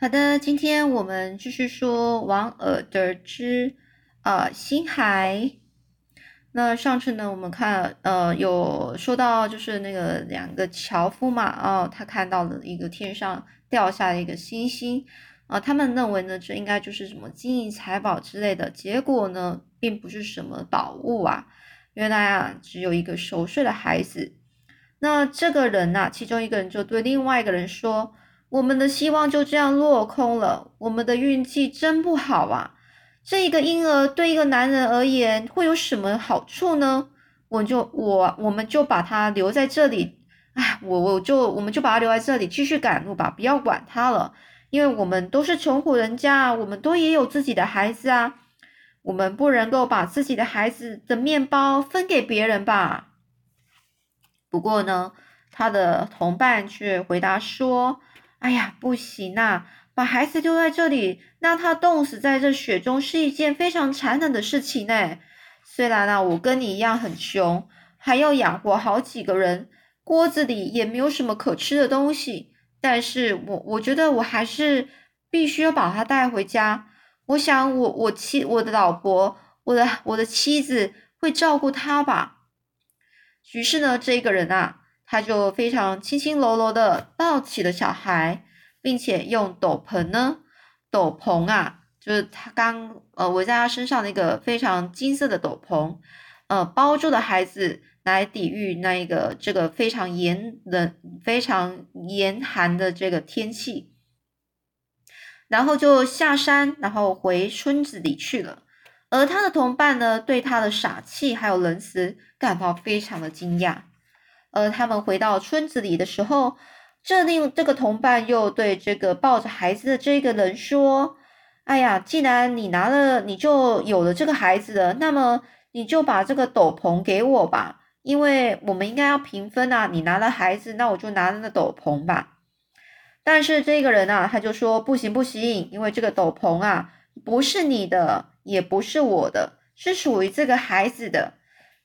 好的，今天我们继续说王尔德之啊星海。那上次呢，我们看呃有说到就是那个两个樵夫嘛，哦，他看到了一个天上掉下了一个星星，啊，他们认为呢这应该就是什么金银财宝之类的，结果呢并不是什么宝物啊，原来啊只有一个熟睡的孩子。那这个人呐，其中一个人就对另外一个人说：“我们的希望就这样落空了，我们的运气真不好啊。”这一个婴儿对一个男人而言会有什么好处呢？我就我我们就把他留在这里，哎，我我就我们就把他留在这里继续赶路吧，不要管他了，因为我们都是穷苦人家，我们都也有自己的孩子啊，我们不能够把自己的孩子的面包分给别人吧？不过呢，他的同伴却回答说：“哎呀，不行啊！”把孩子丢在这里，让他冻死在这雪中，是一件非常残忍的事情呢。虽然啊，我跟你一样很穷，还要养活好几个人，锅子里也没有什么可吃的东西，但是我我觉得我还是必须要把他带回家。我想，我我妻我的老婆，我的我的妻子会照顾他吧。于是呢，这个人啊，他就非常轻轻柔柔的抱起了小孩。并且用斗篷呢，斗篷啊，就是他刚呃围在他身上那个非常金色的斗篷，呃包住的孩子来抵御那一个这个非常严冷、非常严寒的这个天气，然后就下山，然后回村子里去了。而他的同伴呢，对他的傻气还有仁慈感到非常的惊讶。呃他们回到村子里的时候。这令这个同伴又对这个抱着孩子的这个人说：“哎呀，既然你拿了，你就有了这个孩子了，那么你就把这个斗篷给我吧，因为我们应该要平分啊。你拿了孩子，那我就拿了那斗篷吧。”但是这个人啊，他就说：“不行，不行，因为这个斗篷啊，不是你的，也不是我的，是属于这个孩子的。”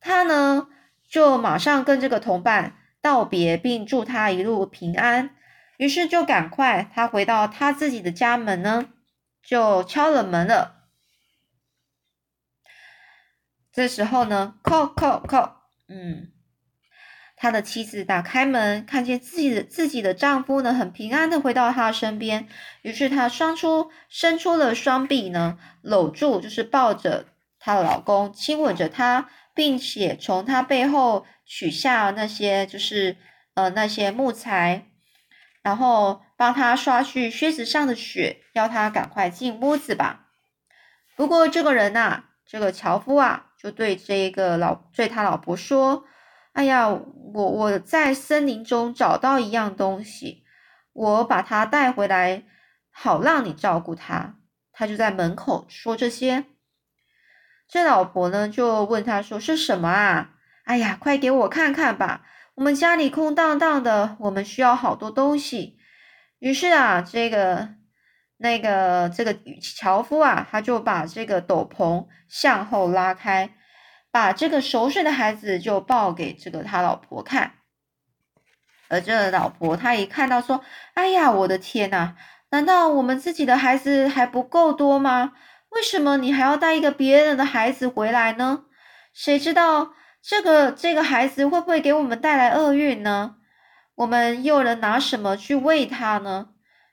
他呢，就马上跟这个同伴。道别，并祝他一路平安。于是就赶快，他回到他自己的家门呢，就敲了门了。这时候呢，叩叩叩，嗯，他的妻子打开门，看见自己的自己的丈夫呢，很平安的回到他身边。于是她双出伸出了双臂呢，搂住，就是抱着她的老公，亲吻着他。并且从他背后取下那些就是呃那些木材，然后帮他刷去靴子上的雪，要他赶快进屋子吧。不过这个人呐，这个樵夫啊，就对这个老对他老婆说：“哎呀，我我在森林中找到一样东西，我把它带回来，好让你照顾他。”他就在门口说这些。这老婆呢，就问他说：“是什么啊？哎呀，快给我看看吧！我们家里空荡荡的，我们需要好多东西。”于是啊，这个那个这个樵夫啊，他就把这个斗篷向后拉开，把这个熟睡的孩子就抱给这个他老婆看。而这老婆她一看到说：“哎呀，我的天呐！难道我们自己的孩子还不够多吗？”为什么你还要带一个别人的孩子回来呢？谁知道这个这个孩子会不会给我们带来厄运呢？我们又能拿什么去喂他呢？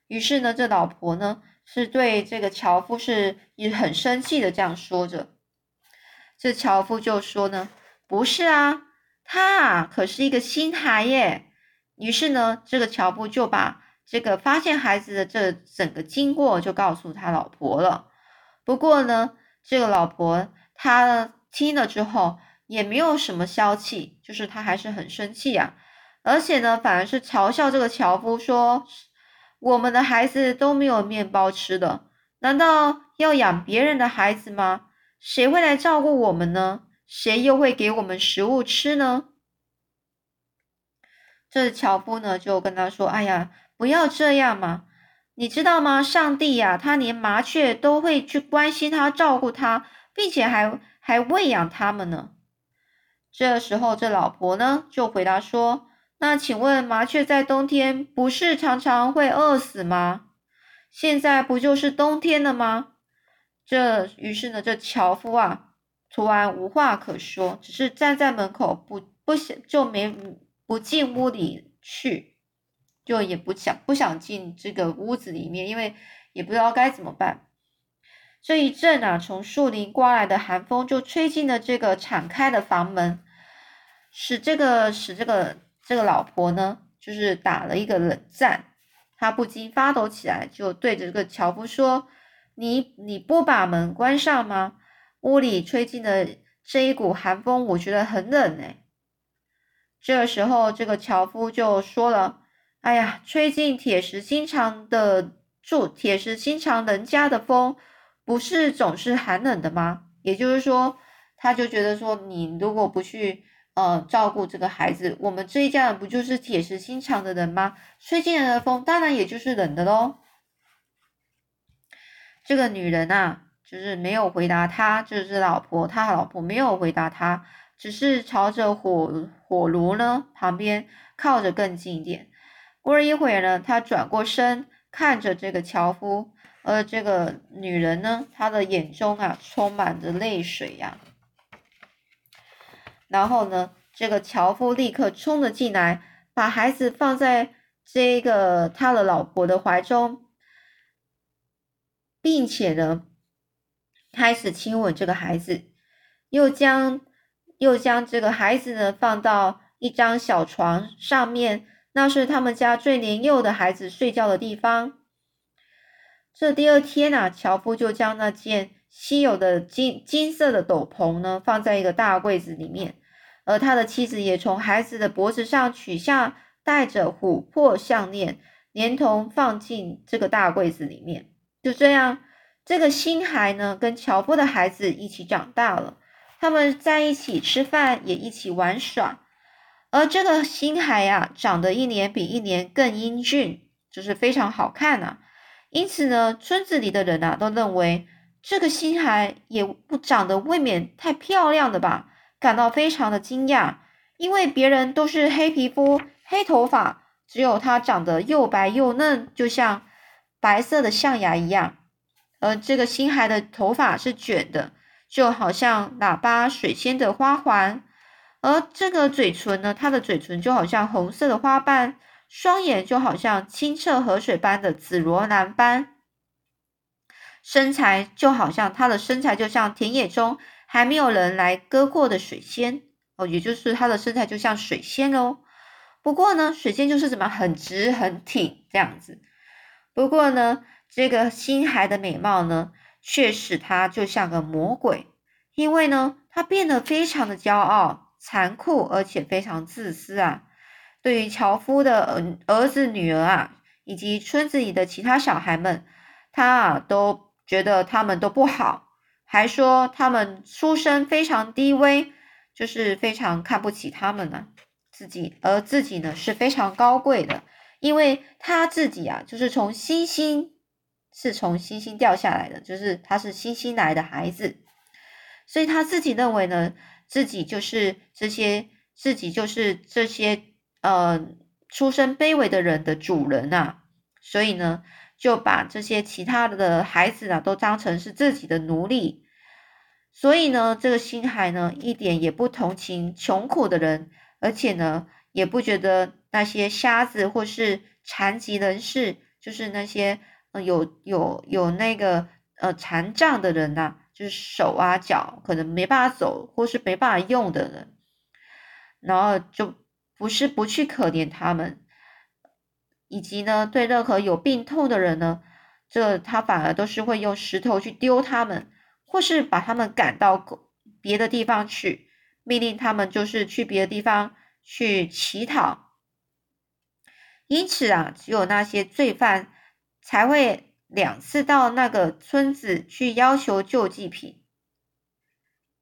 于是呢，这老婆呢是对这个樵夫是也很生气的这样说着。这樵夫就说呢：“不是啊，他啊可是一个新孩耶。”于是呢，这个樵夫就把这个发现孩子的这整个经过就告诉他老婆了。不过呢，这个老婆她听了之后也没有什么消气，就是她还是很生气啊，而且呢，反而是嘲笑这个樵夫说：“我们的孩子都没有面包吃的，难道要养别人的孩子吗？谁会来照顾我们呢？谁又会给我们食物吃呢？”这樵夫呢就跟他说：“哎呀，不要这样嘛。”你知道吗？上帝呀，他连麻雀都会去关心他、照顾他，并且还还喂养他们呢。这时候，这老婆呢就回答说：“那请问，麻雀在冬天不是常常会饿死吗？”现在不就是冬天了吗？这于是呢，这樵夫啊，突然无话可说，只是站在门口，不不想就没不进屋里去，就也不想不想进这个屋子里面，因为也不知道该怎么办。这一阵啊，从树林刮来的寒风就吹进了这个敞开的房门，使这个使这个这个老婆呢，就是打了一个冷战，她不禁发抖起来，就对着这个樵夫说。你你不把门关上吗？屋里吹进的这一股寒风，我觉得很冷哎。这时候，这个樵夫就说了：“哎呀，吹进铁石心肠的住铁石心肠人家的风，不是总是寒冷的吗？”也就是说，他就觉得说，你如果不去呃照顾这个孩子，我们这一家人不就是铁石心肠的人吗？吹进来的风，当然也就是冷的喽。这个女人啊，就是没有回答他，就是老婆，他老婆没有回答他，只是朝着火火炉呢旁边靠着更近一点。过了一会儿呢，他转过身看着这个樵夫，而这个女人呢，她的眼中啊充满着泪水呀。然后呢，这个樵夫立刻冲了进来，把孩子放在这个他的老婆的怀中。并且呢，开始亲吻这个孩子，又将又将这个孩子呢放到一张小床上面，那是他们家最年幼的孩子睡觉的地方。这第二天啊，樵夫就将那件稀有的金金色的斗篷呢放在一个大柜子里面，而他的妻子也从孩子的脖子上取下带着琥珀项链，连同放进这个大柜子里面。就这样，这个新孩呢，跟樵夫的孩子一起长大了。他们在一起吃饭，也一起玩耍。而这个星海呀，长得一年比一年更英俊，就是非常好看呐。因此呢，村子里的人啊，都认为这个星海也不长得未免太漂亮了吧，感到非常的惊讶，因为别人都是黑皮肤、黑头发，只有他长得又白又嫩，就像。白色的象牙一样，而这个星海的头发是卷的，就好像喇叭水仙的花环。而这个嘴唇呢，它的嘴唇就好像红色的花瓣，双眼就好像清澈河水般的紫罗兰般，身材就好像他的身材就像田野中还没有人来割过的水仙哦，也就是他的身材就像水仙哦。不过呢，水仙就是怎么很直很挺这样子。不过呢，这个新孩的美貌呢，却使他就像个魔鬼，因为呢，他变得非常的骄傲、残酷，而且非常自私啊。对于樵夫的儿儿子、女儿啊，以及村子里的其他小孩们，他啊都觉得他们都不好，还说他们出身非常低微，就是非常看不起他们呢。自己而自己呢，是非常高贵的。因为他自己啊，就是从星星，是从星星掉下来的，就是他是星星来的孩子，所以他自己认为呢，自己就是这些，自己就是这些呃出身卑微的人的主人啊，所以呢，就把这些其他的孩子啊都当成是自己的奴隶，所以呢，这个星海呢一点也不同情穷苦的人，而且呢。也不觉得那些瞎子或是残疾人士，就是那些呃有有有那个呃残障的人呐，就是手啊脚可能没办法走或是没办法用的人，然后就不是不去可怜他们，以及呢对任何有病痛的人呢，这他反而都是会用石头去丢他们，或是把他们赶到别的地方去，命令他们就是去别的地方。去乞讨，因此啊，只有那些罪犯才会两次到那个村子去要求救济品。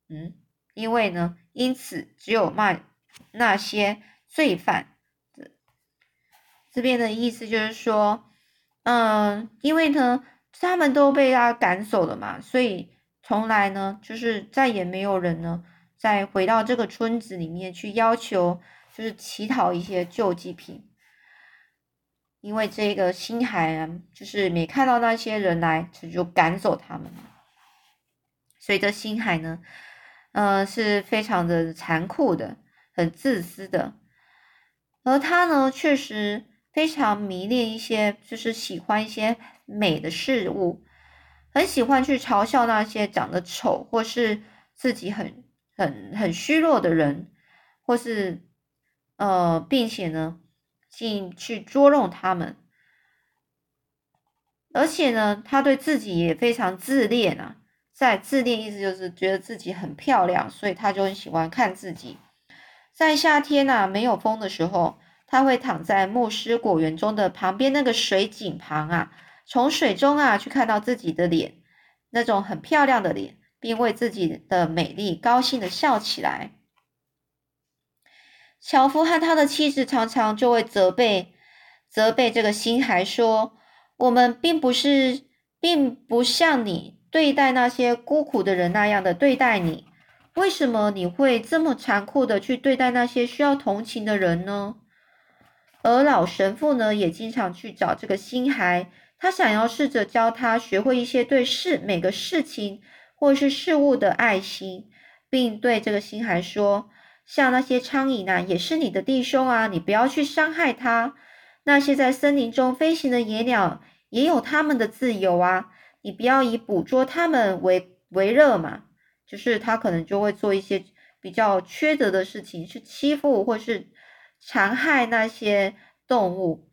嗯，因为呢，因此只有卖那些罪犯。这边的意思就是说，嗯，因为呢，他们都被他赶走了嘛，所以从来呢，就是再也没有人呢。再回到这个村子里面去要求，就是乞讨一些救济品。因为这个星海啊，就是没看到那些人来，就赶走他们。所以这星海呢，呃，是非常的残酷的，很自私的。而他呢，确实非常迷恋一些，就是喜欢一些美的事物，很喜欢去嘲笑那些长得丑或是自己很很很虚弱的人，或是呃，并且呢。进去捉弄他们，而且呢，他对自己也非常自恋啊。在自恋意思就是觉得自己很漂亮，所以他就很喜欢看自己。在夏天呐，没有风的时候，他会躺在牧师果园中的旁边那个水井旁啊，从水中啊去看到自己的脸，那种很漂亮的脸，并为自己的美丽高兴的笑起来。樵夫和他的妻子常常就会责备、责备这个星孩说：“我们并不是，并不像你对待那些孤苦的人那样的对待你。为什么你会这么残酷的去对待那些需要同情的人呢？”而老神父呢，也经常去找这个星孩，他想要试着教他学会一些对事每个事情或是事物的爱心，并对这个星孩说。像那些苍蝇啊，也是你的弟兄啊，你不要去伤害它。那些在森林中飞行的野鸟，也有它们的自由啊，你不要以捕捉它们为为乐嘛。就是他可能就会做一些比较缺德的事情，去欺负或是残害那些动物。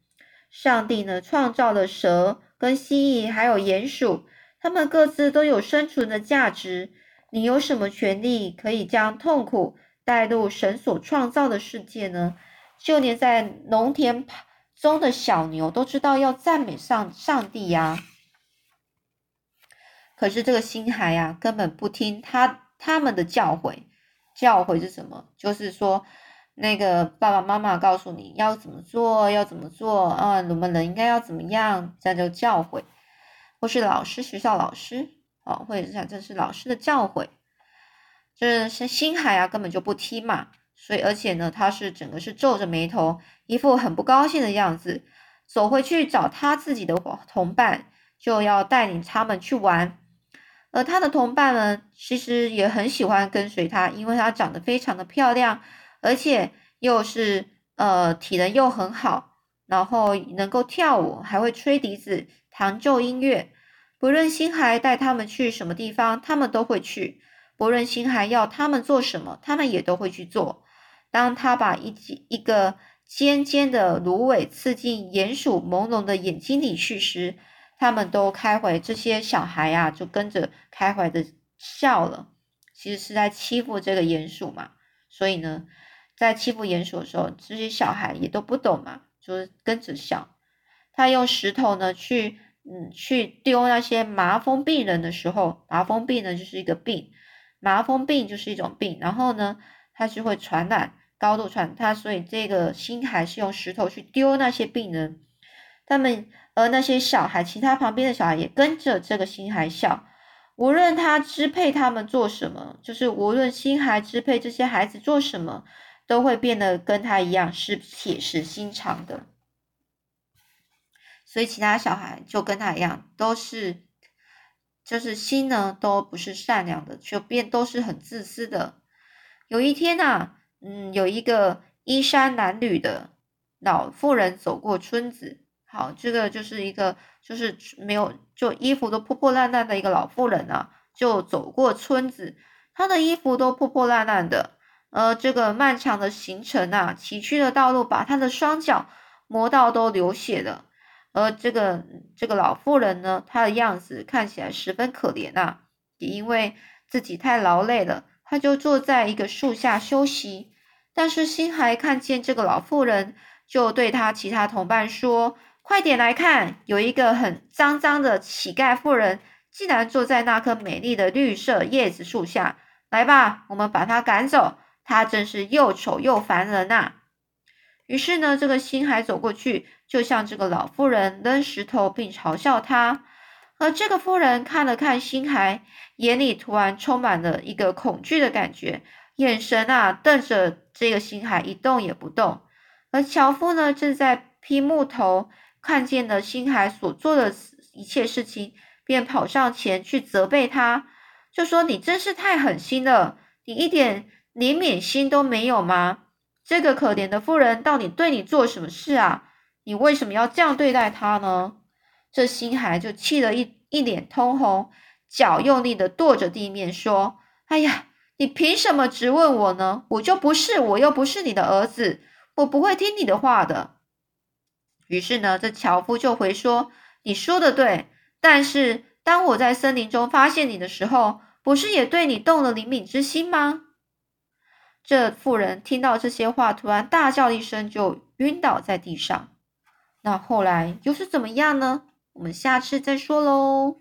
上帝呢，创造了蛇、跟蜥蜴还有鼹鼠，它们各自都有生存的价值。你有什么权利可以将痛苦？带入神所创造的世界呢？就连在农田中的小牛都知道要赞美上上帝呀。可是这个星孩呀，根本不听他他们的教诲。教诲是什么？就是说，那个爸爸妈妈告诉你要怎么做，要怎么做啊？我们人应该要怎么样？这样就教诲，或是老师学校老师啊，或者是这是老师的教诲。这是星海啊，根本就不听嘛，所以而且呢，他是整个是皱着眉头，一副很不高兴的样子，走回去找他自己的同伴，就要带领他们去玩。而他的同伴呢，其实也很喜欢跟随他，因为他长得非常的漂亮，而且又是呃体能又很好，然后能够跳舞，还会吹笛子、弹奏音乐。不论星海带他们去什么地方，他们都会去。不论星海要他们做什么，他们也都会去做。当他把一一个尖尖的芦苇刺进鼹鼠朦胧的眼睛里去时，他们都开怀。这些小孩呀，就跟着开怀的笑了。其实是在欺负这个鼹鼠嘛。所以呢，在欺负鼹鼠的时候，这些小孩也都不懂嘛，就跟着笑。他用石头呢去，嗯，去丢那些麻风病人的时候，麻风病呢就是一个病。麻风病就是一种病，然后呢，它是会传染，高度传它，所以这个星海是用石头去丢那些病人，他们而那些小孩，其他旁边的小孩也跟着这个星海笑，无论他支配他们做什么，就是无论星海支配这些孩子做什么，都会变得跟他一样是铁石心肠的，所以其他小孩就跟他一样，都是。就是心呢，都不是善良的，就变都是很自私的。有一天呐，嗯，有一个衣衫褴褛的老妇人走过村子。好，这个就是一个就是没有就衣服都破破烂烂的一个老妇人啊，就走过村子。她的衣服都破破烂烂的，呃，这个漫长的行程啊，崎岖的道路把她的双脚磨到都流血了。而这个这个老妇人呢，她的样子看起来十分可怜啊，也因为自己太劳累了，她就坐在一个树下休息。但是星孩看见这个老妇人，就对他其他同伴说：“快点来看，有一个很脏脏的乞丐妇人，竟然坐在那棵美丽的绿色叶子树下。来吧，我们把她赶走，她真是又丑又烦人呐。”于是呢，这个星孩走过去，就向这个老妇人扔石头，并嘲笑他。而这个妇人看了看星海，眼里突然充满了一个恐惧的感觉，眼神啊瞪着这个星海，一动也不动。而樵夫呢，正在劈木头，看见了星海所做的一切事情，便跑上前去责备他，就说：“你真是太狠心了，你一点怜悯心都没有吗？这个可怜的妇人到底对你做什么事啊？你为什么要这样对待他呢？”这星海就气得一一脸通红，脚用力的跺着地面，说：“哎呀，你凭什么质问我呢？我就不是，我又不是你的儿子，我不会听你的话的。”于是呢，这樵夫就回说：“你说的对，但是当我在森林中发现你的时候，不是也对你动了灵敏之心吗？”这妇人听到这些话，突然大叫一声，就晕倒在地上。那后来又是怎么样呢？我们下次再说喽。